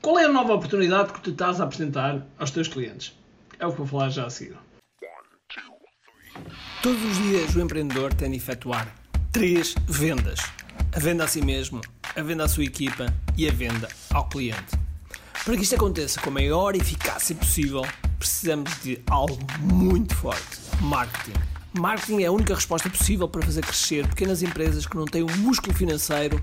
Qual é a nova oportunidade que tu estás a apresentar aos teus clientes? É o que vou falar já a seguir. Todos os dias o empreendedor tem de efetuar três vendas: a venda a si mesmo, a venda à sua equipa e a venda ao cliente. Para que isto aconteça com a maior eficácia possível, precisamos de algo muito forte: marketing. Marketing é a única resposta possível para fazer crescer pequenas empresas que não têm o um músculo financeiro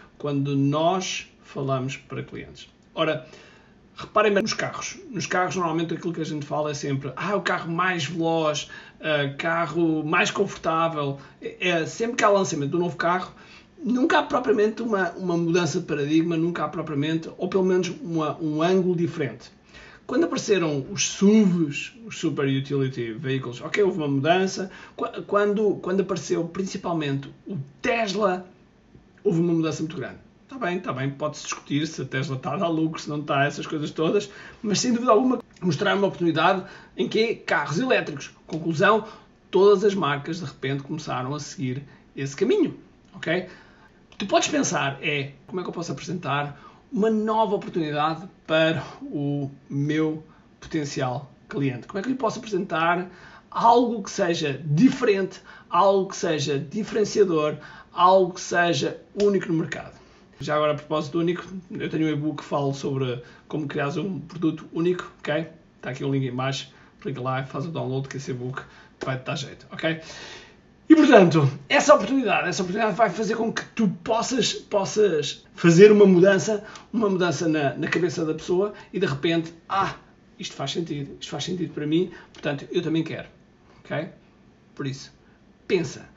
quando nós falamos para clientes. Ora, reparem nos carros. Nos carros, normalmente, aquilo que a gente fala é sempre ah, o carro mais veloz, uh, carro mais confortável. É, é, sempre que há lançamento um novo carro, nunca há propriamente uma, uma mudança de paradigma, nunca há propriamente, ou pelo menos uma, um ângulo diferente. Quando apareceram os SUVs, os Super Utility Vehicles, ok, houve uma mudança. Quando, quando apareceu principalmente o Tesla houve uma mudança muito grande. Está bem, está bem, pode-se discutir se a Tesla está a dar lucro, se não está, essas coisas todas, mas sem dúvida alguma mostrar uma oportunidade em que carros elétricos. Conclusão, todas as marcas de repente começaram a seguir esse caminho, ok? Tu podes pensar é como é que eu posso apresentar uma nova oportunidade para o meu potencial cliente? Como é que eu lhe posso apresentar algo que seja diferente, algo que seja diferenciador, algo que seja único no mercado. Já agora, a propósito único, eu tenho um e-book que falo sobre como criar um produto único, ok? Está aqui o link em baixo, clica lá faz o download que esse e-book vai te dar jeito, ok? E portanto, essa oportunidade, essa oportunidade vai fazer com que tu possas, possas fazer uma mudança, uma mudança na, na cabeça da pessoa e de repente, ah, isto faz sentido, isto faz sentido para mim, portanto, eu também quero, ok? Por isso, pensa,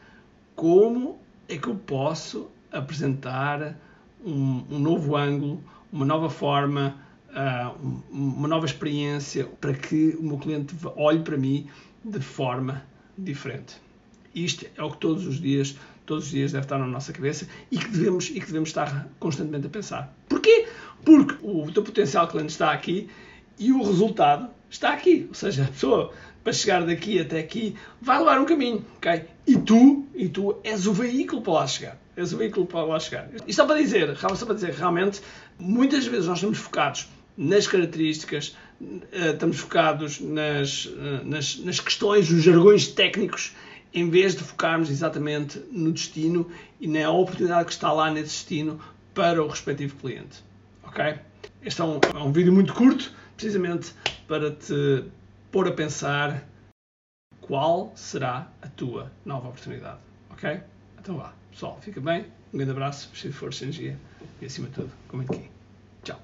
como é que eu posso apresentar um, um novo ângulo, uma nova forma, uh, uma nova experiência para que o meu cliente olhe para mim de forma diferente. Isto é o que todos os dias, todos os dias deve estar na nossa cabeça e que devemos e que devemos estar constantemente a pensar. Porquê? Porque o teu potencial cliente está aqui e o resultado está aqui. Ou seja, a pessoa para chegar daqui até aqui vai levar um caminho, ok? E tu, e tu és o veículo para lá chegar. És o veículo para lá chegar. Isto só para dizer, só para dizer, realmente, muitas vezes nós estamos focados nas características, eh, estamos focados nas, eh, nas, nas questões, nos jargões técnicos, em vez de focarmos exatamente no destino e na oportunidade que está lá nesse destino para o respectivo cliente. Ok? Este é um, é um vídeo muito curto, precisamente para te pôr a pensar qual será a tua nova oportunidade. Ok? Então vá, pessoal, fica bem, um grande abraço, cheio de força energia e acima de tudo, comente aqui. Tchau.